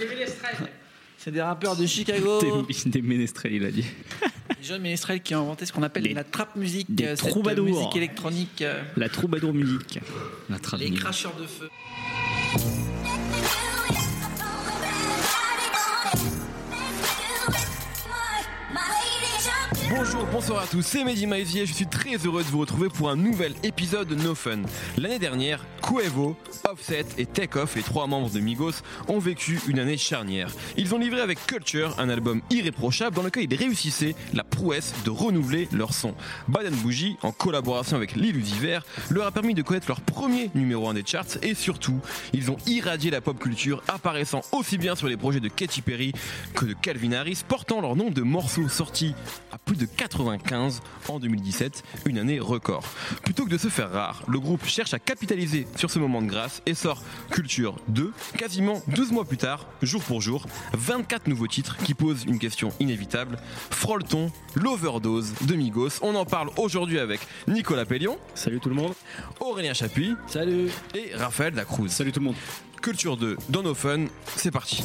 Des ménestrels. C'est des rappeurs de Chicago. Des, des ménestrels, il a dit. Les jeunes ménestrels qui ont inventé ce qu'on appelle Les- la trap musique, des cette troubadours. musique électronique. euh, La troubadour musique. La les cracheurs de feu. Bonjour, bonsoir à tous, c'est Mehdi Maizier, je suis très heureux de vous retrouver pour un nouvel épisode de No Fun. L'année dernière, Cuevo, Offset et Takeoff, les trois membres de Migos, ont vécu une année charnière. Ils ont livré avec Culture un album irréprochable dans lequel ils réussissaient la prouesse de renouveler leur son. Bad Bougie, en collaboration avec Lil leur a permis de connaître leur premier numéro 1 des charts et surtout, ils ont irradié la pop culture apparaissant aussi bien sur les projets de Katy Perry que de Calvin Harris, portant leur nom de morceaux sortis à plus de 95 en 2017, une année record. Plutôt que de se faire rare, le groupe cherche à capitaliser sur ce moment de grâce et sort Culture 2, quasiment 12 mois plus tard, jour pour jour, 24 nouveaux titres qui posent une question inévitable. Frôle-t-on l'overdose de Migos? On en parle aujourd'hui avec Nicolas Pellion, Salut tout le monde. Aurélien Chapuis Salut. et Raphaël Dacruz. Salut tout le monde. Culture 2 dans nos fun, c'est parti.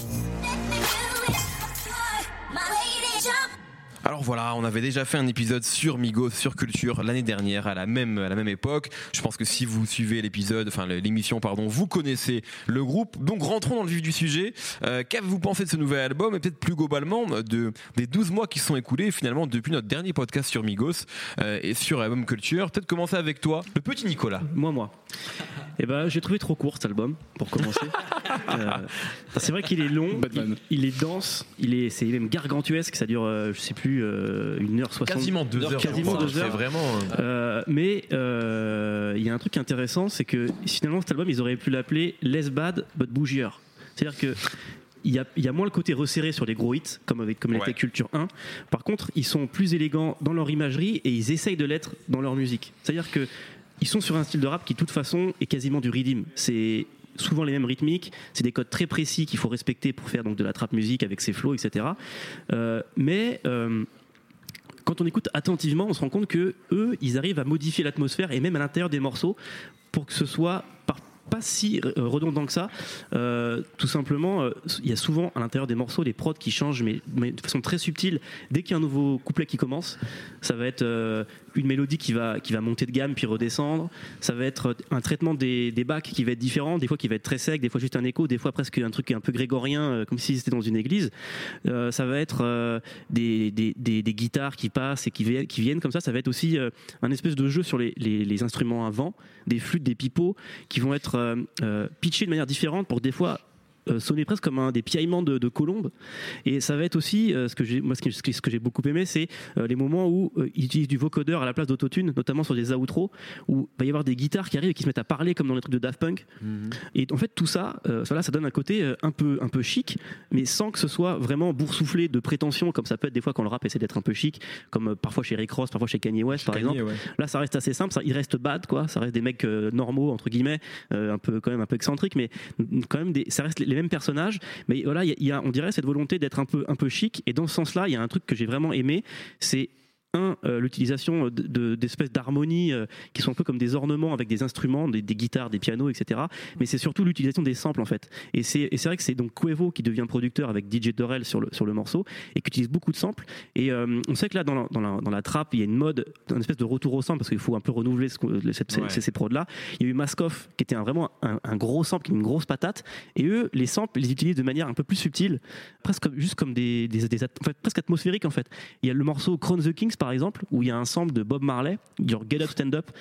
Alors voilà, on avait déjà fait un épisode sur Migos, sur Culture l'année dernière à la même à la même époque. Je pense que si vous suivez l'épisode, enfin l'émission pardon, vous connaissez le groupe. Donc rentrons dans le vif du sujet. Euh, Qu'avez-vous pensé de ce nouvel album et peut-être plus globalement de des 12 mois qui se sont écoulés finalement depuis notre dernier podcast sur Migos euh, et sur l'album Culture. Peut-être commencer avec toi, le petit Nicolas. Moi, moi. Eh ben, j'ai trouvé trop court cet album, pour commencer. Euh, c'est vrai qu'il est long, il, il est dense, il est, c'est même gargantuesque, ça dure, euh, je sais plus, euh, une heure soixante. Quasiment deux heures. Quasiment deux heures. Vraiment. euh, Euh, mais euh, il y a un truc intéressant, c'est que finalement cet album, ils auraient pu l'appeler Less Bad but Bougier. C'est-à-dire que il y, a, il y a moins le côté resserré sur les gros hits, comme avec comme Ouais. l'était Culture 1. Par contre, ils sont plus élégants dans leur imagerie et ils essayent de l'être dans leur musique. C'est-à-dire que ils sont sur un style de rap qui, de toute façon, est quasiment du rhythm. C'est souvent les mêmes rythmiques, c'est des codes très précis qu'il faut respecter pour faire donc de la trap musique avec ses flows, etc. Euh, mais euh, quand on écoute attentivement, on se rend compte que eux, ils arrivent à modifier l'atmosphère et même à l'intérieur des morceaux pour que ce soit pas si euh, redondant que ça. Tout simplement, il y a souvent à l'intérieur des morceaux des prods qui changent, mais, de façon très subtile. Dès qu'il y a un nouveau couplet qui commence, ça va être une mélodie qui va, qui va monter de gamme puis redescendre. Ça va être un traitement des, des bacs qui va être différent, des fois qui va être très sec, des fois juste un écho, des fois presque un truc un peu grégorien, euh, comme si c'était dans une église. Euh, ça va être euh, des, des, des- guitares qui passent et qui viennent, qui viennent comme ça. Ça va être aussi un espèce de jeu sur les, les- instruments à vent, des flûtes, des pipeaux, qui vont être pitchés de manière différente pour des fois sonner presque comme un, des piaillements de, de colombes. Et ça va être aussi, euh, ce que j'ai, moi, ce que, ce j'ai beaucoup aimé, c'est euh, les moments où euh, ils utilisent du vocodeur à la place d'autotune, notamment sur des outros, où il va y avoir des guitares qui arrivent et qui se mettent à parler comme dans les trucs de Daft Punk. Et en fait, tout ça, euh, voilà, ça donne un côté euh, un peu, un peu chic, mais sans que ce soit vraiment boursouflé de prétention, comme ça peut être des fois quand le rap essaie d'être un peu chic, comme euh, parfois chez Rick Ross, parfois chez Kanye West, par exemple. Là, ça reste assez simple. Ça, il reste bad, quoi. Ça reste des mecs euh, normaux entre guillemets, euh, un peu quand même un peu excentriques, mais mm, quand même des, ça reste les, les mêmes personnages. Mais voilà, il y y, a, on dirait, cette volonté d'être un peu, un peu chic. Et dans ce sens-là, il y a un truc que j'ai vraiment aimé, c'est un, euh, l'utilisation de- de- d'espèces d'harmonies euh, qui sont un peu comme des ornements avec des instruments, des, des guitares, des pianos, etc. Mais c'est surtout l'utilisation des samples en fait. Et c'est vrai que c'est donc Cuevo qui devient producteur avec DJ Dorel sur le, sur le morceau et qui utilise beaucoup de samples. Et euh, on sait que là, dans la, dans, la, dans la trap, il y a une mode, une espèce de retour au sample parce qu'il faut un peu renouveler ce, qu'on- cette- ces, Ouais. ces, ces prods-là. Il y a eu Maskoff qui était un- vraiment un, un gros sample, une grosse patate. Et eux, les samples, ils les utilisent de manière un peu plus subtile, presque juste comme des, des, en fait, presque atmosphériques en fait. Il y a le morceau Crown the Kings par exemple, où il y a un sample de Bob Marley, genre Get Up Stand Up.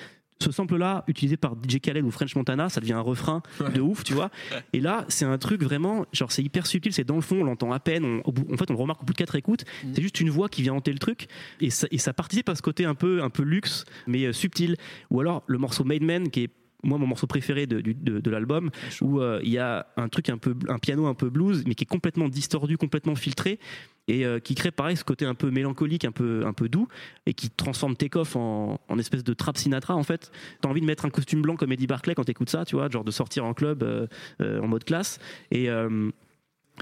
Ce sample-là, utilisé par DJ Khaled ou French Montana, ça devient un refrain de ouf, tu vois. Et là, c'est un truc vraiment, genre, c'est hyper subtil, c'est dans le fond, on l'entend à peine. on- bout- en fait, on le remarque au bout de quatre écoutes. C'est juste une voix qui vient hanter le truc. Et ça, et ça participe à ce côté un peu, un peu luxe, mais euh, subtil. Ou alors, le morceau Made Man, qui est moi mon morceau préféré de, du- de- de l'album où euh, il y a un truc un peu un piano un peu blues mais qui est complètement distordu complètement filtré et euh, qui crée pareil ce côté un peu mélancolique un peu un peu doux et qui transforme Takeoff en, en espèce de trap Sinatra en fait. T'as envie de mettre un costume blanc comme Eddie Barclay quand t'écoutes ça tu vois genre de sortir en club euh, euh, en mode classe et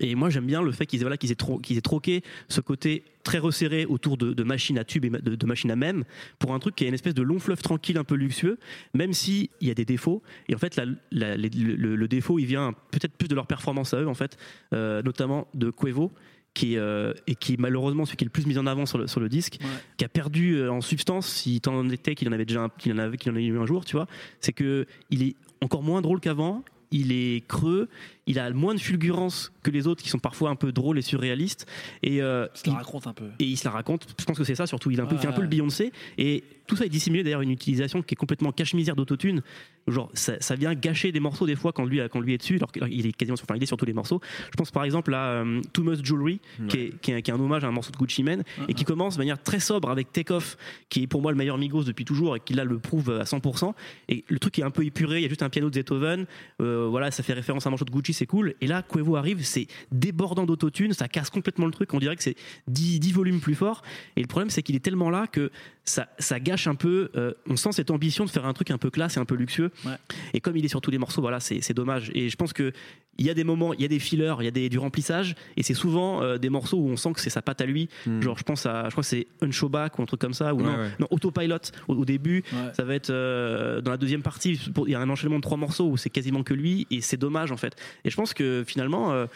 Et moi, j'aime bien le fait qu'ils aient, voilà, qu'ils aient, tro- qu'ils aient troqué ce côté très resserré autour de, de machines à tubes et de, de machines à même pour un truc qui est une espèce de long fleuve tranquille, un peu luxueux, même s'il y a des défauts. Et en fait, la- la- les- le, le défaut, il vient peut-être plus de leur performance à eux, en fait, euh, notamment de Cuevo. Qui, est, euh, et qui malheureusement celui qui est le plus mis en avant sur le, sur le disque, Ouais. qui a perdu euh, en substance, si tant en était qu'il en avait déjà un- qu'il en avait qu'il en a eu un jour, tu vois, c'est que il est encore moins drôle qu'avant. Il est creux, il a moins de fulgurance que les autres qui sont parfois un peu drôles et surréalistes. Et, euh, Je te il- raconte un peu. et il se la raconte. Je pense que c'est ça surtout. Il, est un peu, il fait un peu le Ouais. Beyoncé. Et tout ça est dissimulé d'ailleurs une utilisation qui est complètement cache-misère d'autotune. Genre, ça, ça vient gâcher des morceaux des fois quand lui, quand lui est dessus, alors qu'il est quasiment sur, enfin, il est sur tous les morceaux. Je pense par exemple à euh, Too Much Jewelry, qui, est, qui, est, qui est un hommage à un morceau de Gucci Mane, et qui commence de manière très sobre avec Take Off, qui est pour moi le meilleur Migos depuis toujours et qui là le prouve à 100%. Et le truc est un peu épuré, il y a juste un piano de Beethoven, euh, voilà, ça fait référence à un morceau de Gucci, c'est cool. Et là, Quavo arrive, c'est débordant d'autotune, ça casse complètement le truc, on dirait que c'est 10, 10 volumes plus fort. Et le problème, c'est qu'il est tellement là que ça, ça gâche un peu. euh, on sent cette ambition de faire un truc un peu classe et un peu luxueux. Ouais. Et comme il est sur tous les morceaux, voilà, c'est c'est dommage. Et je pense que il y a des moments, il y a des fillers, il y a des, du remplissage, et c'est souvent euh, des morceaux où on sent que c'est sa patte à lui. Genre, je pense à, je crois que c'est Unshowback ou un truc comme ça, ou Ouais, non, ouais. non, Autopilot au, au début. Ouais. Ça va être euh, dans la deuxième partie. Il y a un enchaînement de trois morceaux où c'est quasiment que lui, et c'est dommage en fait. Et je pense que finalement. euh,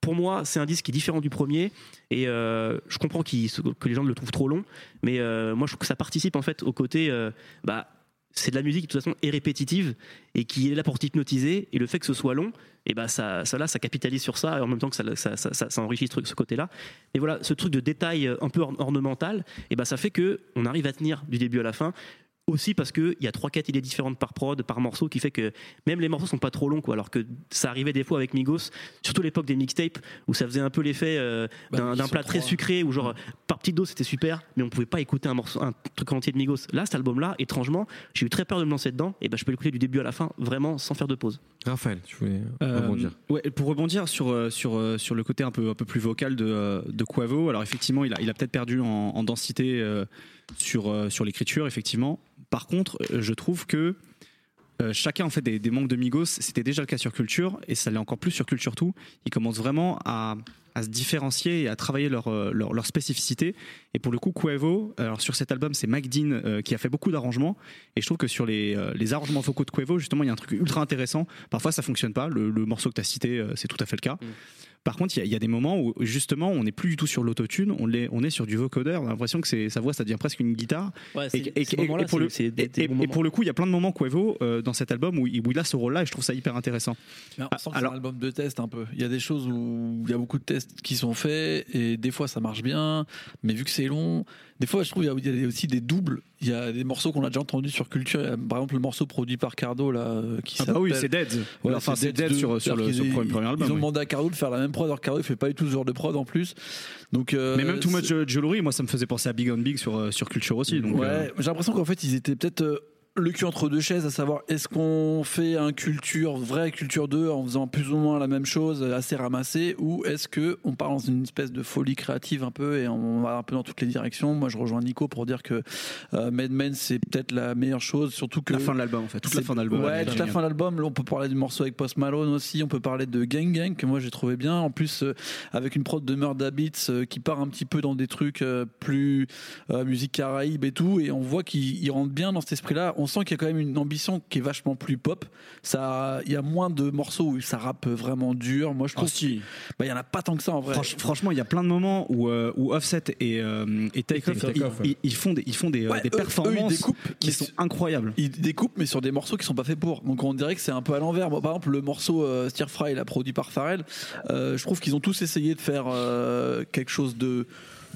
pour moi, c'est un disque qui est différent du premier, et euh, je comprends que les gens le trouvent trop long, mais euh, moi je trouve que ça participe en fait au côté, euh, bah, c'est de la musique qui de toute façon est répétitive et qui est là pour t'hypnotiser, et le fait que ce soit long, et bah ça, ça là, ça capitalise sur ça, et en même temps que ça, enrichit ce, côté-là. Et voilà, ce truc de détail un peu orn- ornemental, et bah ça fait que on arrive à tenir du début à la fin. Aussi parce qu'il y a 3-4 idées différentes par prod, par morceau, qui fait que même les morceaux sont pas trop longs, quoi. Alors que ça arrivait des fois avec Migos, surtout l'époque des mixtapes, où ça faisait un peu l'effet euh, Bah d'un plat très sucré, où genre par petite dose c'était super, mais on pouvait pas écouter un morceau, un truc entier de Migos. Là, cet album-là, étrangement, j'ai eu très peur de me lancer dedans, et ben je peux l'écouter du début à la fin, vraiment sans faire de pause. Raphaël, tu voulais Euh, rebondir. ouais, pour rebondir sur, euh, sur, euh, sur le côté un peu, un peu plus vocal de, de Quavo, alors effectivement, il a, il a peut-être perdu en, en densité euh, sur, sur l'écriture, effectivement. Par contre, je trouve que euh, chacun en fait des, des membres de Migos, c'était déjà le cas sur Culture, et ça l'est encore plus sur Culture Tout. Ils commencent vraiment à, à se différencier et à travailler leur, euh, leur. Et pour le coup, Quavo, alors sur cet album, c'est Mike Dean euh, qui a fait beaucoup d'arrangements. Et je trouve que sur les, euh, les arrangements vocaux de Quavo, justement, il y a un truc ultra intéressant. Parfois, ça fonctionne pas. Le, le morceau que tu as cité, c'est tout à fait le cas. Par contre, il y a- il y, a des moments où justement, on n'est plus du tout sur l'autotune, on, est- on est sur du vocodeur. On a l'impression que c'est- sa voix, ça devient presque une guitare. Et, et- et- et pour le, et- et- et pour le coup, il y a plein de moments Quavo euh, dans cet album où il, où il a ce rôle-là et je trouve ça hyper intéressant. Mais on Ah, sent que alors- c'est un album de test un peu. Il y a des choses où il y a beaucoup de tests qui sont faits et des fois ça marche bien, mais vu que c'est long, des fois je trouve il y a- il y a aussi des doubles. Il y a des morceaux qu'on a déjà entendus sur Culture. Il y a, Par exemple, le morceau produit par Cardo là, euh, qui Ah bah oui, c'est Dead. Ouais, enfin, c'est Dead 2. sur, sur le, sur premier, premier album. Ils ont oui. demandé à Cardo de faire la même prod, alors Cardo il fait pas du tout ce genre de prod en plus. Donc, euh, Mais même Too Much c'est- Jewelry, moi, ça me faisait penser à Big on Big sur, euh, sur Culture aussi. Donc, ouais, euh, j'ai l'impression qu'en fait ils étaient peut-être euh, le cul entre deux chaises, à savoir est-ce qu'on fait un culture, vrai culture 2 en faisant plus ou moins la même chose, euh, assez ramassé, ou est-ce que on part dans une espèce de folie créative un peu et on va un peu dans toutes les directions? Moi je rejoins Nico pour dire que euh, Mad Men c'est peut-être la meilleure chose, surtout que la fin de l'album, en fait. Toute la fin d'album. Ouais, elle est toute la fin de l'album. Là, on peut parler du morceau avec Post Malone aussi. On peut parler de Gang Gang que moi j'ai trouvé bien. En plus, euh, avec une prod de Murda Beats euh, qui part un petit peu dans des trucs plus musique caraïbe et tout. Et on voit qu'il il rentre bien dans cet esprit-là. On sent qu'il y a quand même une ambition qui est vachement plus pop. Ça, il y a moins de morceaux où ça rappe vraiment dur. Moi, je Oh, trouve si. bah, il y en a pas tant que ça en vrai. Franch- franchement, il y a plein de moments où, euh, où Offset et, euh, et Takeoff, Take ils, ils- ils font des, ils font des, euh, Ouais, des eux- eux, ils performances découpent, qui sont incroyables. Ils découpent, mais sur des morceaux qui sont pas faits pour. Donc on dirait que c'est un peu à l'envers. Par exemple, le morceau euh, Stir Fry, là, produit par Pharrell, euh, je trouve qu'ils ont tous essayé de faire euh, quelque chose de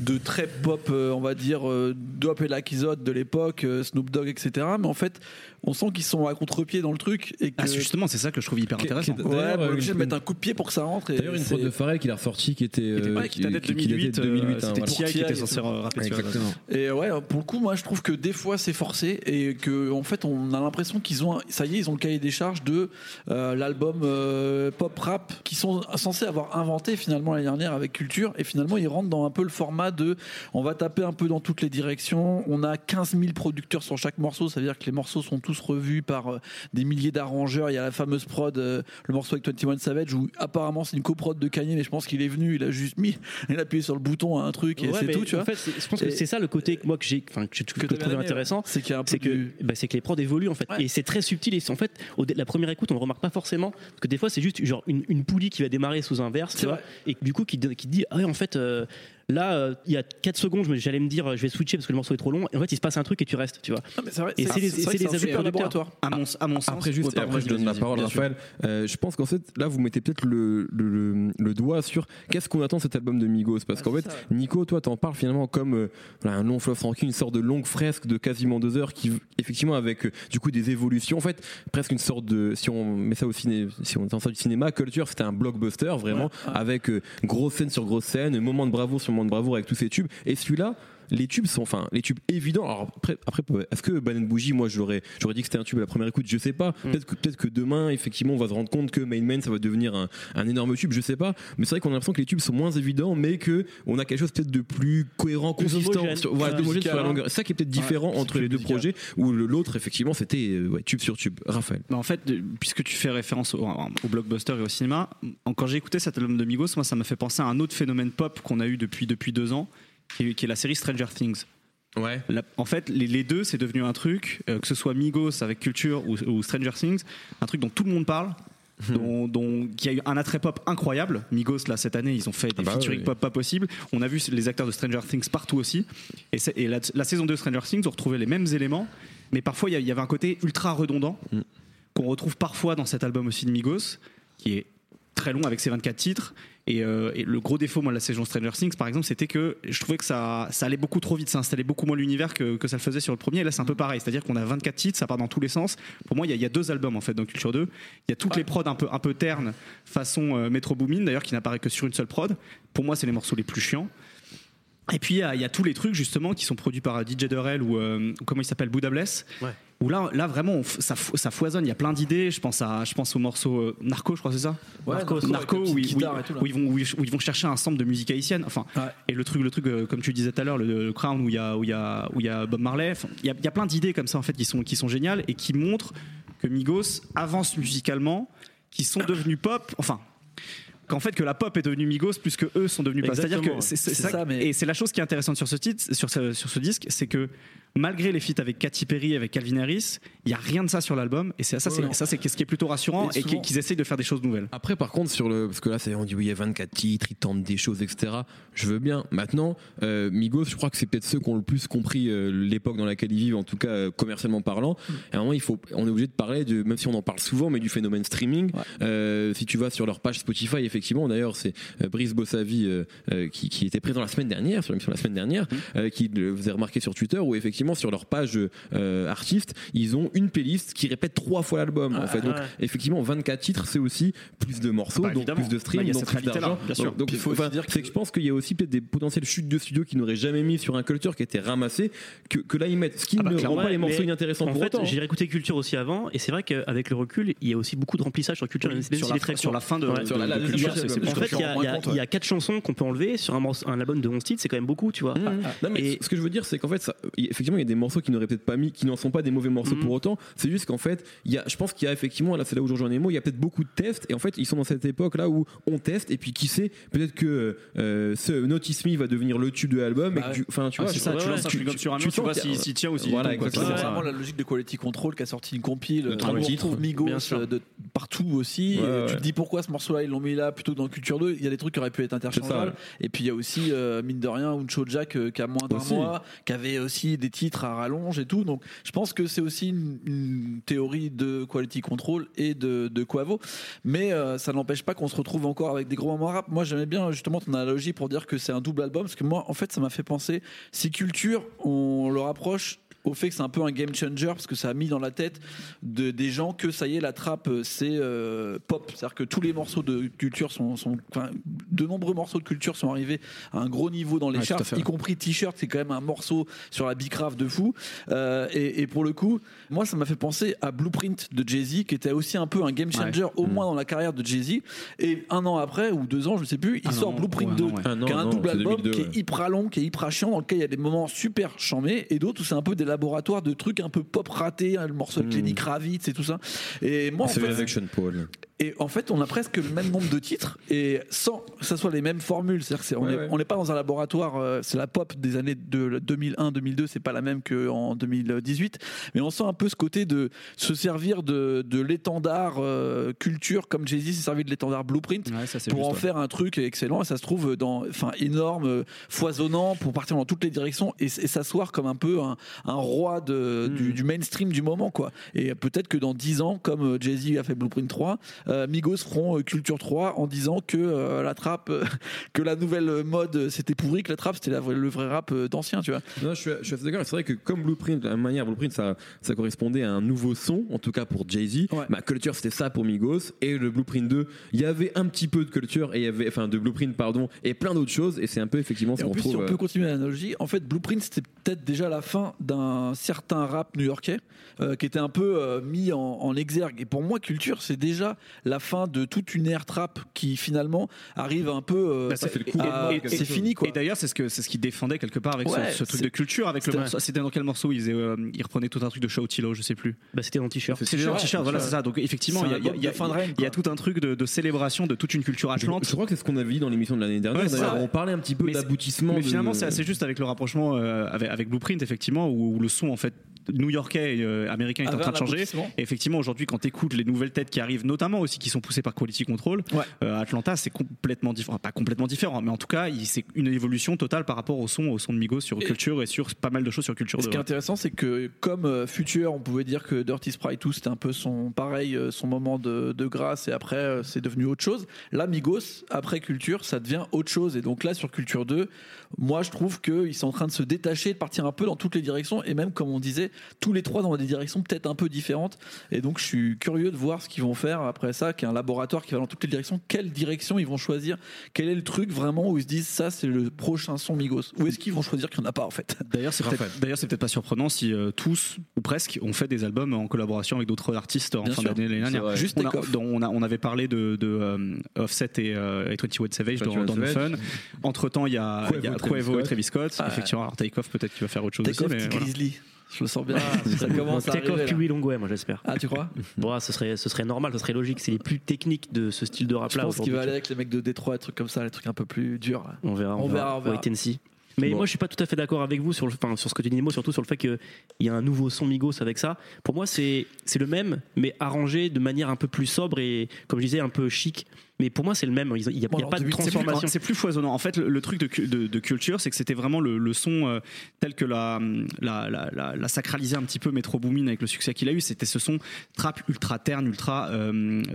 de très pop, euh, on va dire, euh, Dope et de l'époque, euh, Snoop Dogg, etc. Mais en fait, on sent qu'ils sont à contre-pied dans le truc et que Ah, c'est justement, c'est ça que je trouve hyper intéressant. ouais, D'ailleurs, on est euh, obligé de une- mettre un coup de pied pour que ça rentre. et D'ailleurs, une prod de Pharrell qui l'a ressorti qui était. Qui était euh, pas- qui qui- qui datait 2008, de 2008, hein, c'était. Tia qui était censé dessus. Exactement. Et ouais, pour le coup, moi, je trouve que des fois c'est forcé et que en fait, on a l'impression qu'ils ont, ça y est, ils ont le cahier des charges de euh, l'album euh, pop rap qu'ils sont censés avoir inventé finalement l'année dernière avec Culture et finalement ils rentrent dans un peu le format de on va taper un peu dans toutes les directions. On a 15 000 producteurs sur chaque morceau, ça veut dire que les morceaux sont tous revus par euh, des milliers d'arrangeurs. Il y a la fameuse prod, euh, le morceau avec 21 Savage, où apparemment c'est une coprod de Kanye, mais je pense qu'il est venu, il a juste mis, il a appuyé sur le bouton à un truc et Ouais, c'est tout, tu en vois. fait, je pense que c'est ça le côté que moi que j'ai, enfin que Que que je bien trouve intéressant. C'est que du- bah, c'est que les prods évoluent en fait Ouais. et c'est très subtil et c'est- en fait au la première écoute on le remarque pas forcément parce que des fois c'est juste genre une, une poulie qui va démarrer sous un verse tu vois et du coup qui, qui dit ah ouais en fait euh, là euh, il y a 4 secondes j'allais me dire euh, je vais switcher parce que le morceau est trop long et en fait il se passe un truc et tu restes tu vois Non, mais vrai, Et c'est les- les ajouts laboratoire. À mon, à mon sens. Après, juste, après, je donne la parole à. Raphaël. Euh, je pense qu'en fait, là, vous mettez peut-être le, le, le- le doigt sur qu'est-ce qu'on attend de cet album de Migos. Parce Ah, qu'en fait, ça, Nico, toi, t'en parles finalement comme euh, voilà, un long fleuve tranquille, une sorte de longue fresque de quasiment deux heures qui, effectivement, avec euh, du coup des évolutions. En fait, presque une sorte de, si on met ça au ciné, si on entend ça du cinéma, Culture, c'était un blockbuster vraiment, Ouais, ouais. avec euh, grosse scène sur grosse scène, moment de bravoure sur moment de bravoure avec tous ces tubes. Et celui-là, les tubes sont, enfin, les tubes évidents. Alors après, après est-ce que Banane Bougie, moi, j'aurais, j'aurais dit que c'était un tube à la première écoute, je sais pas. Peut-être que, peut-être que demain, effectivement, on va se rendre compte que Main Man, ça va devenir un, un énorme tube, je sais pas. Mais c'est vrai qu'on a l'impression que les tubes sont moins évidents, mais que on a quelque chose peut-être de plus cohérent, consistant, sur, voilà, d'homogène sur la longueur. C'est ça qui est peut-être différent entre les deux musical. projets, où l'autre, effectivement, c'était euh, ouais, tube sur tube. Raphaël. Mais en fait, de- puisque tu fais référence au, au blockbuster et au cinéma, quand j'ai écouté cet album de Migos, moi, ça m'a fait penser à un autre phénomène pop qu'on a eu depuis, depuis deux ans, qui est, qui est la série Stranger Things. Ouais. La- en fait, les, les deux, c'est devenu un truc, euh, que ce soit Migos avec Culture ou, ou Stranger Things, un truc dont tout le monde parle. Dont, dont- qui a eu un attrait pop incroyable. Migos, là, cette année, ils ont fait des Ah bah featuring pop pas possibles. On a vu les acteurs de Stranger Things partout aussi. Et, la, la saison 2 de Stranger Things, on retrouvait les mêmes éléments, mais parfois, il y avait un côté ultra redondant Mm. qu'on retrouve parfois dans cet album aussi de Migos, qui est très long avec ses 24 titres. Et, euh, et le gros défaut, moi, de la saison Stranger Things, par exemple, c'était que je trouvais que ça, ça allait beaucoup trop vite, ça installait beaucoup moins l'univers que, que ça le faisait sur le premier. Et là, c'est un peu pareil, c'est-à-dire qu'on a 24 titres, ça part dans tous les sens. Pour moi, il y a, deux albums en fait dans Culture 2. Il y a toutes les prods un peu, un peu ternes, façon euh, Metro Boomin, d'ailleurs, qui n'apparaît que sur une seule prod. Pour moi, c'est les morceaux les plus chiants. Et puis il y, a- tous les trucs justement qui sont produits par euh, DJ Durrell ou comment il s'appelle Buddha Bless. Où là, là vraiment, on ça, fo- ça foisonne. Il y a plein d'idées. Je pense à, je pense au morceau euh, Narco, je crois, c'est ça? Ouais, Narco, Narco, où, ils- où tout, où vont, où ils, où ils vont chercher un sample de musique haïtienne. Enfin, Ouais. et le truc, le truc, euh, comme tu disais tout à l'heure, le, le Crown où il y a, où il y a, où il y a Bob Marley. Enfin, il y a, il y a plein d'idées comme ça en fait qui sont, qui sont géniales et qui montrent que Migos avance musicalement, qui sont devenus pop. Enfin. Qu'en fait que la pop est devenue Migos plus que eux sont devenus pop. C'est-à-dire Exactement, que c'est ça, ça, mais- et c'est la chose qui est intéressante sur ce titre, sur ce, sur ce disque, c'est que malgré les feats avec Katy Perry, avec Calvin Harris, il y a rien de ça sur l'album et c'est ça, c'est ça, c'est ce qui est plutôt rassurant Et qu'ils essayent de faire des choses nouvelles. Après, par contre, sur le. Parce que là, c'est- on dit oui, il y a 24 titres, ils tentent des choses, etc. Je veux bien. Maintenant, euh, Migos, je crois que c'est peut-être ceux qui ont le plus compris euh, l'époque dans laquelle ils vivent, en tout cas euh, commercialement parlant. Et à un moment, il faut, on est obligé de parler, de, même si on en parle souvent, mais du phénomène streaming. Ouais. Si tu vas sur leur page Spotify, effectivement, d'ailleurs, c'est Brice Bossavi qui, qui était présent la semaine dernière, sur la semaine dernière, euh, qui le- vous avez remarqué sur Twitter, où effectivement, sur leur page euh, artiste, ils ont une playlist qui répète trois fois l'album. en fait. Donc, ouais. effectivement, 24 titres, c'est aussi plus de morceaux, Bah, donc plus de streams, Bah, il y a donc plus d'argent. bien sûr. Donc, donc, il faut dire c'est que- que je pense qu'il y a aussi peut-être des potentielles chutes de studio qu'ils n'auraient jamais mis sur un culture qui était ramassé, que, que là ils mettent. Ce qui Ah bah, ne rend pas les morceaux inintéressants En pour fait, autant. j'ai écouté Culture aussi avant, et c'est vrai qu'avec le recul, il y a aussi beaucoup de remplissage sur Culture, Oui, même sur la très sur la fin de- Ouais. Sur la- de Culture, En fait, il y, a- quatre chansons qu'on peut enlever sur un, album de 11 titres, c'est quand même beaucoup, tu vois. Non, mais Et- ce que je veux dire, c'est qu'en fait, ça- effectivement, il y a des morceaux qui n'auraient peut-être pas mis, qui n'en sont pas des mauvais morceaux Mhm. pour autant. C'est juste qu'en fait, il y a, je pense qu'il y a effectivement, là, c'est là où je rejoins les mots, il y a peut-être beaucoup de tests, et en fait, ils sont dans cette époque là où on teste, et puis qui sait, peut-être que euh, ce Notice Me va devenir le tube de l'album, Bah enfin, tu Ah, vois, c'est ça, tu lances un flux comme sur un tu sens vois s'il tient ou s'il Voilà, exactement. C'est vraiment la logique de Quality Control qui a sorti une compile. Euh, on retrouve Migos euh, de partout aussi. Tu te dis pourquoi ce morceau-là ils l'ont mis là plutôt que dans Culture 2. Il y a des trucs qui auraient pu être interchangeables. Et puis il y a aussi euh, mine de rien Uncho Jack euh, qui a moins d'un mois, qui avait aussi des titres à rallonge et tout. Donc je pense que c'est aussi une, théorie de Quality Control et de, de Quavo. Mais euh, ça n'empêche pas qu'on se retrouve encore avec des gros moments rap. Moi j'aimais bien justement ton analogie pour dire que c'est un double album parce que moi en fait ça m'a fait penser si Culture on le rapproche au fait que c'est un peu un game changer parce que ça a mis dans la tête de, des gens que ça y est, la trappe euh, c'est euh, pop. C'est-à-dire que tous les morceaux de culture sont, sont- enfin, de nombreux morceaux de culture sont arrivés à un gros niveau dans les Ouais, charts, y ouais. compris T-shirt, c'est quand même un morceau sur la Bicraft de fou. Euh, et, et pour le coup, moi ça m'a fait penser à Blueprint de Jay-Z qui était aussi un peu un game changer au moins dans la carrière de Jay-Z. Et un an après ou deux ans, je sais plus, il sort Blueprint ouais, un 2 an, ouais. Ah non, qui est un non, double album 2002, qui est ouais. hyper long, qui est hyper chiant, dans lequel il y a des moments super chamés et d'autres où c'est un peu des laboratoires de trucs un peu pop ratés, hein, le morceau avec Mm. Lenny Kravitz et tout ça. Et moi, en C'est Sean Paul. et en fait, on a presque le même nombre de titres et sans que ça soit les mêmes formules. C'est-à-dire que c'est- on Ouais, n'est ouais. pas dans un laboratoire, euh, c'est la pop des années de 2001-2002, c'est pas la même qu'en 2018. Mais on sent un peu ce côté de se servir de, de l'étendard euh, culture, comme Jay-Z s'est servi de l'étendard blueprint. Ouais, ça, c'est Pour juste, en ouais. faire un truc excellent, et ça se trouve dans, enfin, énorme, euh, foisonnant, pour partir dans toutes les directions et, et s'asseoir comme un peu un, un roi de, Mm. du, du mainstream du moment, quoi. Et peut-être que dans 10 ans, comme euh, Jay-Z a fait Blueprint 3, euh, Migos feront euh, Culture 3 en disant que euh, la trappe, que la nouvelle mode c'était pourri, que la trappe c'était le vrai rap d'ancien, tu vois. Non, je suis, je suis assez d'accord. C'est vrai que comme Blueprint, de la manière Blueprint, ça, ça correspondait à un nouveau son, en tout cas pour Jay-Z. Ouais. Ma culture, c'était ça pour Migos. Et le Blueprint 2, il y avait un petit peu de culture et il y avait, enfin, de Blueprint, pardon, et plein d'autres choses. Et c'est un peu effectivement ce qu'on plus, si trouve. on peut continuer l'analogie, en fait, Blueprint, c'était peut-être déjà la fin d'un certain rap new-yorkais euh, qui était un peu euh, mis en, en exergue. Et pour moi, Culture, c'est déjà la fin de toute une ère trap qui finalement arrive un peu. euh, Bah, ça fait le coup. à- Et- et- c'est fini, quoi. Et d'ailleurs, c'est ce que c'est ce qu'il défendait quelque part avec ce- Ouais, ce, truc de culture, avec le c'était- morceau. C'était dans quel morceau il, faisait, euh, il reprenait tout un truc de Showtilo, je sais plus. Bah, c'était dans t-shirt. C'était dans t-shirt, voilà, c'est ça. Donc effectivement, il y a, y a- y a- y a tout un truc de, de célébration de toute une culture je, atlante. je crois que c'est ce qu'on avait dit dans l'émission de l'année dernière. Ouais, on parlait un petit peu d'aboutissement. Mais finalement, c'est assez juste avec le rapprochement avec, Blueprint, effectivement, où, où le son en fait new-yorkais et euh, américain est en Avait train de changer. effectivement, aujourd'hui, quand tu écoutes les nouvelles têtes qui arrivent, notamment aussi qui sont poussées par Quality Control, Ouais. euh, Atlanta, c'est complètement différent. Pas complètement différent, mais en tout cas, c'est une évolution totale par rapport au son, au son de Migos sur Et- Culture et sur pas mal de choses sur Culture. Et ce de qui est intéressant, c'est que comme euh, Future, on pouvait dire que Dirty Sprite 2 c'était un peu son pareil, son moment de, de grâce, et après c'est devenu autre chose. Là, Migos, après Culture, ça devient autre chose. Et donc là, sur Culture 2, moi je trouve qu'ils sont en train de se détacher, de partir un peu dans toutes les directions, et même comme on disait, tous les trois dans des directions peut-être un peu différentes. Et donc je suis curieux de voir ce qu'ils vont faire après ça, qui est un laboratoire qui va dans toutes les directions. Quelle direction ils vont choisir Quel est le truc vraiment où ils se disent ça, c'est le prochain son Migos Ou est-ce qu'ils vont choisir qu'il n'y en a pas en fait? D'ailleurs, c'est peut-être pas surprenant si euh, tous, ou presque, ont fait des albums en collaboration avec d'autres artistes en Bien fin d'année l'année dernière. Juste on, a, on, a- on avait parlé de, de, euh, Offset et, euh, et 21 Savage dans, 21 dans Savage. Fun. Entre temps, il y a Quavo, il y a Travis Quavo et Scott. Travis Scott. Ah, Effectivement, alors Takeoff, peut-être qu'il va faire autre chose aussi. Mais voilà. Je le sens bien. ça commence à Take arriver. Will ouais, moi j'espère. Ah, tu crois? Bon, ce serait, ce serait normal, ce serait logique. C'est les plus techniques de ce style de rap Je là. pense qu'il va aller avec les mecs de Détroit, des trucs comme ça, les trucs un peu plus durs. On verra, on, On verra. Wait and see. Mais Bon. moi, je suis pas tout à fait d'accord avec vous sur, le, enfin, sur ce que tu dis, Nemo, surtout sur le fait qu'il y a un nouveau son Migos avec ça. Pour moi, c'est le même, mais arrangé de manière un peu plus sobre et, comme je disais, un peu chic. Mais pour moi, c'est le même. Il n'y a, Bon, il y a alors, pas de depuis- c'est plus- transformation. C'est plus foisonnant. En fait, le, le truc de, cu- de- de culture, c'est que c'était vraiment le, le son euh, tel que la, la, la, la- la sacralisait un petit peu Metro Boomin avec le succès qu'il a eu. C'était ce son trap ultra terne, ultra euh,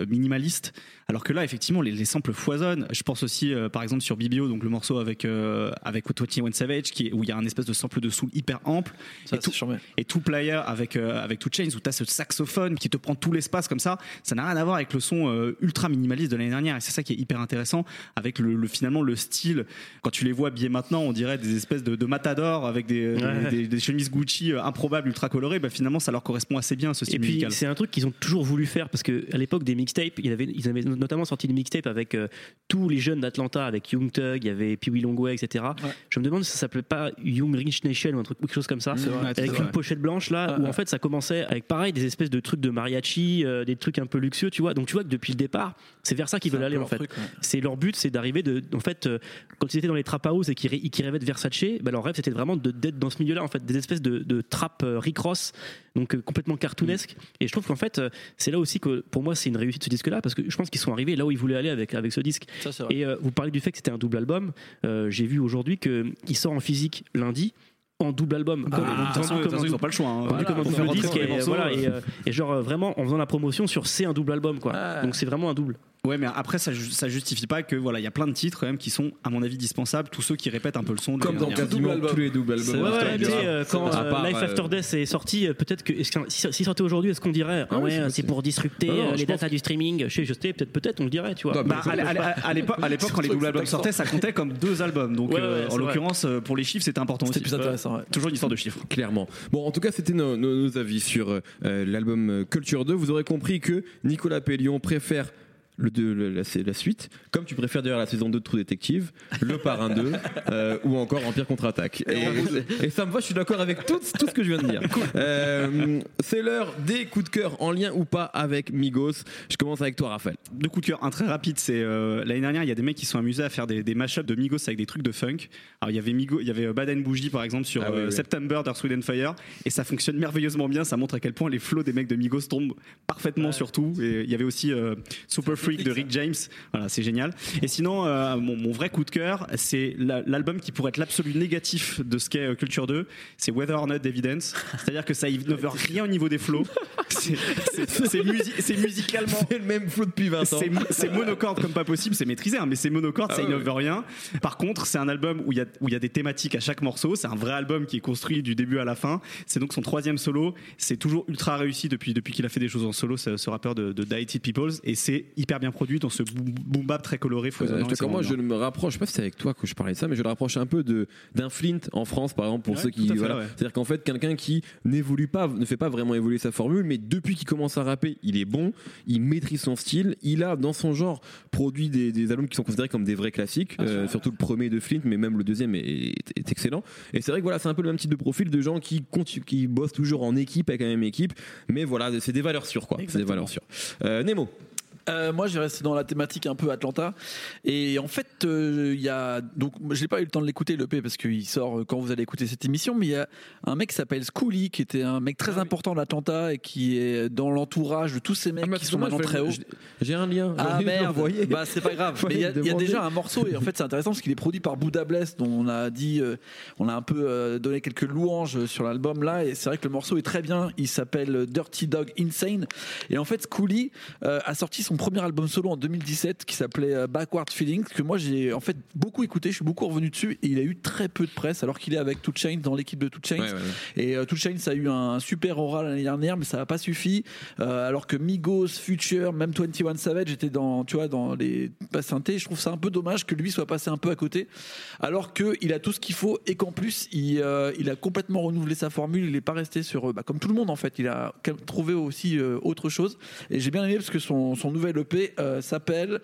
minimaliste. Alors que là, effectivement, les, les samples foisonnent. Je pense aussi, euh, par exemple, sur BBO, donc le morceau avec euh, avec 21 Savage, qui est, où il y a un espèce de sample de soul hyper ample. Ça, et tout, et Player avec euh, avec Two Chains où tu as ce saxophone qui te prend tout l'espace comme ça, ça n'a rien à voir avec le son euh, ultra minimaliste de l'année dernière et c'est ça qui est hyper intéressant avec le, le- finalement le style quand tu les vois habillés maintenant, on dirait des espèces de, de matadors avec des, Ouais. des, des chemises Gucci euh, improbables ultra colorées, bah, finalement ça leur correspond assez bien ce Et style puis musical. c'est un truc qu'ils ont toujours voulu faire parce que à l'époque des mixtapes, ils avaient, ils avaient notamment sorti des mixtapes avec euh, tous les jeunes d'Atlanta, avec Young Thug, il y avait Pee Wee Longway, etc. Ouais. Je me demande si ça s'appelait pas Young Rich Nation ou un truc quelque chose comme ça. Vrai. Avec vrai. une pochette blanche là où en fait ça commençait avec pareil des espèces de trucs de mariachi euh, des trucs un peu luxueux tu vois donc tu vois que depuis le départ c'est vers ça qu'ils veulent un aller peu en leur fait truc, ouais. c'est leur but c'est d'arriver de en fait euh, quand ils étaient dans les trap house et qu'ils rê- qu'ils rêvaient de Versace ben, leur rêve c'était vraiment d'être dans ce milieu là en fait des espèces de, de trap euh, Rick Ross donc euh, complètement cartoonesque et je trouve qu'en fait c'est là aussi que pour moi c'est une réussite ce disque là parce que je pense qu'ils sont arrivés là où ils voulaient aller avec, avec ce disque Ça, et euh, vous parlez du fait que c'était un double album. Euh, J'ai vu aujourd'hui qu'il sort en physique lundi en double album. Ah, Comme- façon, façon, ils n'ont pas le choix. hein. comme un disque et, les morceaux, voilà, et, euh, et genre vraiment en faisant la promotion sur c'est un double album quoi. Ouais. Donc c'est vraiment un double. Ouais, mais après, ça, ju- ça justifie pas que voilà, il y a plein de titres quand même qui sont, à mon avis, dispensables. Tous ceux qui répètent un peu le son. de Comme dans quasiment album. tous les doubles albums. ouais, sais, euh, quand euh, part, Life euh, After Death est sorti, peut-être que si, si sortait aujourd'hui, est-ce qu'on dirait ah ouais, c'est pour disrupter Non, les datas du streaming Je sais, je sais, peut-être, peut-être, on le dirait, tu vois. Non, Bah, mais à, l'époque, à l'époque, quand les doubles albums sortaient, ça comptait comme deux albums. Donc, en l'occurrence, pour les chiffres, c'était important aussi. C'était plus intéressant. ouais. Toujours une histoire de chiffres. Clairement. Bon, en tout cas, c'était nos, avis sur l'album Culture 2. Vous aurez compris que Nicolas Pellion préfère le, deux- le- la, la suite, comme tu préfères d'ailleurs la saison 2 de True Detective, Le Parrain 2, euh, ou encore Empire Contre-Attaque. Et, et ça me va, je suis d'accord avec tout, tout ce que je viens de dire. Euh, C'est l'heure des coups de cœur en lien ou pas avec Migos. Je commence avec toi, Raphaël. Deux coups de cœur, un très rapide, c'est euh, l'année dernière, il y a des mecs qui se sont amusés à faire des, des mashups de Migos avec des trucs de funk. Alors il y avait Migos, il y avait Bad and Bougie par exemple sur Ah oui, euh, oui. September d'Earth, Wind and Fire et ça fonctionne merveilleusement bien. Ça montre à quel point les flows des mecs de Migos tombent parfaitement sur tout. Et il y avait aussi euh, Super Freak de Rick James. Voilà, c'est génial. Et sinon, euh, mon, mon vrai coup de cœur, c'est la- l'album qui pourrait être l'absolu négatif de ce qu'est euh, Culture 2. C'est Whether or Not Evidence. C'est-à-dire que ça ne veut rien au niveau des flows. C'est- C'est c'est musi- c'est musicalement C'est le même flow depuis 20 ans. c'est monocorde comme pas possible, c'est maîtrisé, hein, mais c'est monocorde, ça Ah ouais, innove rien. Par contre, c'est un album où il y a y des thématiques à chaque morceau. C'est un vrai album qui est construit du début à la fin. C'est donc son troisième solo. C'est toujours ultra réussi depuis depuis qu'il a fait des choses en solo, ce, ce rappeur de, de Die Peoples, et c'est hyper bien produit dans ce boom boom bap très coloré, Euh, moi, je me rapproche, je sais pas si c'est avec toi que je parlais de ça, mais je le rapproche un peu d'un Flint en France, par exemple, pour Ouais, ceux qui. voilà. ouais. C'est-à-dire qu'en fait, quelqu'un qui n'évolue pas, ne fait pas vraiment évoluer sa formule, mais depuis qu'il commence à rapper, il est bon, il maîtrise son style, il a dans son genre produit des, des albums qui sont considérés comme des vrais classiques, euh, surtout le premier de Flint, mais même le deuxième est, est- est excellent. Et c'est vrai que voilà, c'est un peu le même type de profil de gens qui qui bossent toujours en équipe avec la même équipe, mais voilà, c'est des valeurs sûres, quoi. C'est des valeurs sûres. Euh, Nemo. Euh, moi, j'ai resté dans la thématique un peu Atlanta. Et en fait, euh, il y a. Donc, je n'ai pas eu le temps de l'écouter, le P, parce qu'il sort euh, quand vous allez écouter cette émission. Mais il y a un mec qui s'appelle Schoolie, qui était un mec très important d'Atlanta et qui est dans l'entourage de tous ces mecs Ah, qui sont maintenant je vais- très hauts. je- J'ai un lien. Ah merde, envoyé. bah c'est pas grave. Mais il y a, y déjà un morceau et en fait c'est intéressant parce qu'il est produit par Buddha Bless dont on a dit, euh, on a un peu donné quelques louanges sur l'album là et c'est vrai que le morceau est très bien. Il s'appelle Dirty Dog Insane et en fait euh, a sorti son premier album solo en 2017 qui s'appelait euh, Backward Feelings que moi j'ai en fait beaucoup écouté, je suis beaucoup revenu dessus et il a eu très peu de presse alors qu'il est avec Two Chainz dans l'équipe de Two Chainz. Ouais, ouais, ouais. Et euh, Two Chainz a eu un super oral l'année dernière, mais ça n'a pas suffi. Euh, alors que Migos, Future, même 21 Savage étaient dans, tu vois, dans les pas synthés. Je trouve ça un peu dommage que lui soit passé un peu à côté. Alors qu'il a tout ce qu'il faut et qu'en plus, il, euh, il a complètement renouvelé sa formule. Il n'est pas resté sur, bah, comme tout le monde en fait. Il a trouvé aussi autre chose. Et j'ai bien aimé parce que son, son nouvel EP euh, s'appelle,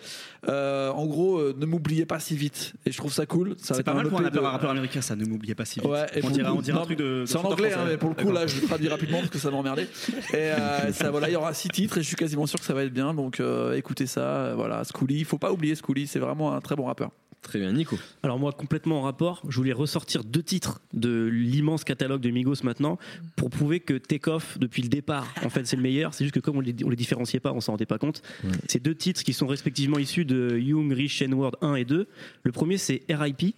euh, en gros, euh, Ne m'oubliez pas si vite. Et je trouve ça cool. C'est pas mal pour un rappeur, américain, ça ne m'oubliez pas si vite. Et on dirait, un truc de. C'est en anglais, hein, mais pour le coup, là, je le traduis rapidement parce que ça m'emmerdait. Et euh, ça, voilà, il y aura six titres et je suis quasiment sûr que ça va être bien. Donc, écoutez ça. Voilà, Schoolie. Il faut pas oublier Schoolie. C'est vraiment un très bon rappeur. Très bien, Nico. Alors moi, complètement en rapport, je voulais ressortir deux titres de l'immense catalogue de Migos maintenant pour prouver que Takeoff, depuis le départ, en fait, c'est le meilleur. C'est juste que comme on les, on les différenciait pas, on s'en rendait pas compte. C'est deux titres qui sont respectivement issus de Young, Rich, N-Word 1 et 2. Le premier, c'est RIP.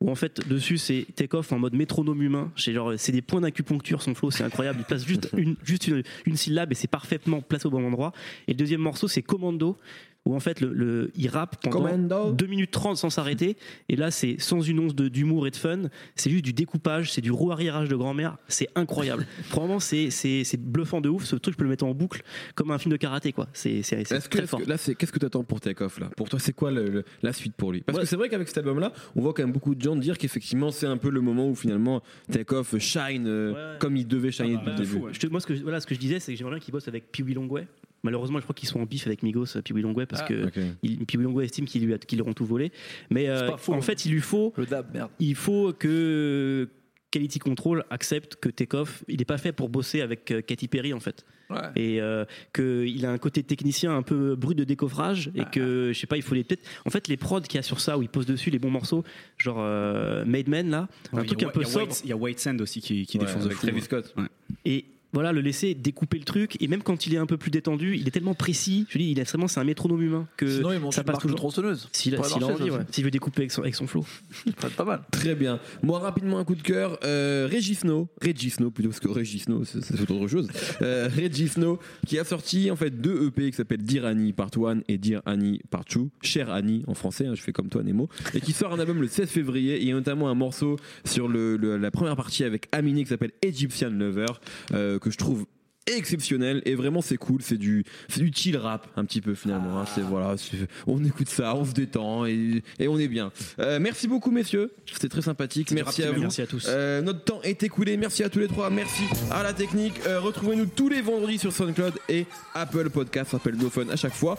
Où en fait dessus c'est Takeoff en mode métronome humain, c'est genre c'est des points d'acupuncture son flow, c'est incroyable, il place juste une juste une, une syllabe et c'est parfaitement placé au bon endroit. Et le deuxième morceau c'est Commando où en fait le, le- il rappe pendant Commando. 2 minutes 30 sans s'arrêter et là c'est sans une once de- d'humour et de fun c'est juste du découpage c'est du rouarriérage de grand-mère c'est incroyable vraiment c'est c'est c'est bluffant de ouf ce truc je peux le mettre en boucle comme un film de karaté quoi c'est c'est c'est Est-ce que, très fort que- là, c'est qu'est-ce que tu attends pour Takeoff là? Pour toi, c'est quoi le- le- la suite pour lui? Parce Ouais. que c'est vrai qu'avec cet album-là, on voit quand même beaucoup de gens dire qu'effectivement, c'est un peu le moment où finalement Takeoff shine euh, Ouais. comme il devait shiner Ah bah, depuis le de début. fou, ouais. Je te- moi, ce que, voilà, ce que je disais, c'est que j'aimerais bien qu'ils bossent avec Pee-Wee Longway. Malheureusement, je crois qu'ils sont en bif avec Migos, euh, Pee-Wee Longway, parce Ah, que ok. il- Pee-Wee Longway estime qu'ils lui, a- qu'ils leur ont tout volé. Mais euh, faux, en hein. fait, il lui faut, Le dab, merde. il faut que Quality Control accepte que Takeoff, il n'est pas fait pour bosser avec euh, Katy Perry, en fait. Ouais. Et euh, qu'il a un côté technicien un peu brut de décoffrage, et que, je sais pas, il faut les peut-être. En fait, les prods qu'il y a sur ça, où il pose dessus les bons morceaux, genre euh, Made Men, là, un truc a- un peu a sobre. Il y a White Sand aussi qui, qui Ouais, défonce de avec fou. Travis Scott. Ouais. Et voilà, le laisser découper le truc. Et même quand il est un peu plus détendu, il est tellement précis. Je dis, il est vraiment, c'est un métronome humain que Sinon, montent ça passe toujours. tronçonneuse. S'il a, s'il a envie, ouais. S'il veut découper avec son, avec son flow. Être pas mal. Très bien. Moi, rapidement, un coup de cœur. Euh, Regisno, Regisno plutôt, parce que Regisno, c'est c'est autre chose. Euh, Regisno, qui a sorti en fait deux EP qui s'appellent Dear Annie Part 1 et Dear Annie Part 2. Cher Annie en français, hein, je fais comme toi, Nemo. Et qui sort un album le 16 février. Et il y a notamment un morceau sur le, le- la première partie avec Aminé qui s'appelle Egyptian Lover, euh, que je trouve exceptionnel et vraiment c'est cool c'est du c'est du chill rap un petit peu finalement hein. c'est voilà on écoute ça on se détend et, et on est bien Euh, merci beaucoup messieurs c'était très sympathique merci à vous Merci à tous. euh, notre temps est écoulé. Merci à tous les trois. Merci à la technique. Euh, Retrouvez-nous tous les vendredis sur SoundCloud et Apple Podcast. Rappelle No Fun à chaque fois.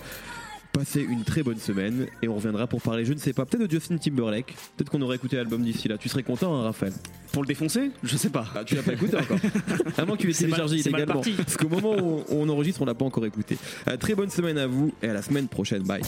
Passez une très bonne semaine et on reviendra pour parler, je ne sais pas, peut-être de Justin Timberlake. Peut-être qu'on aurait écouté l'album d'ici là. Tu serais content, hein, Raphaël Pour le défoncer Je sais pas. ah, Tu l'as pas écouté encore À moins que tu l'aies téléchargé illégalement. Parce qu'au moment où on enregistre, on l'a pas encore écouté. Euh, très bonne semaine à vous et à la semaine prochaine. Bye.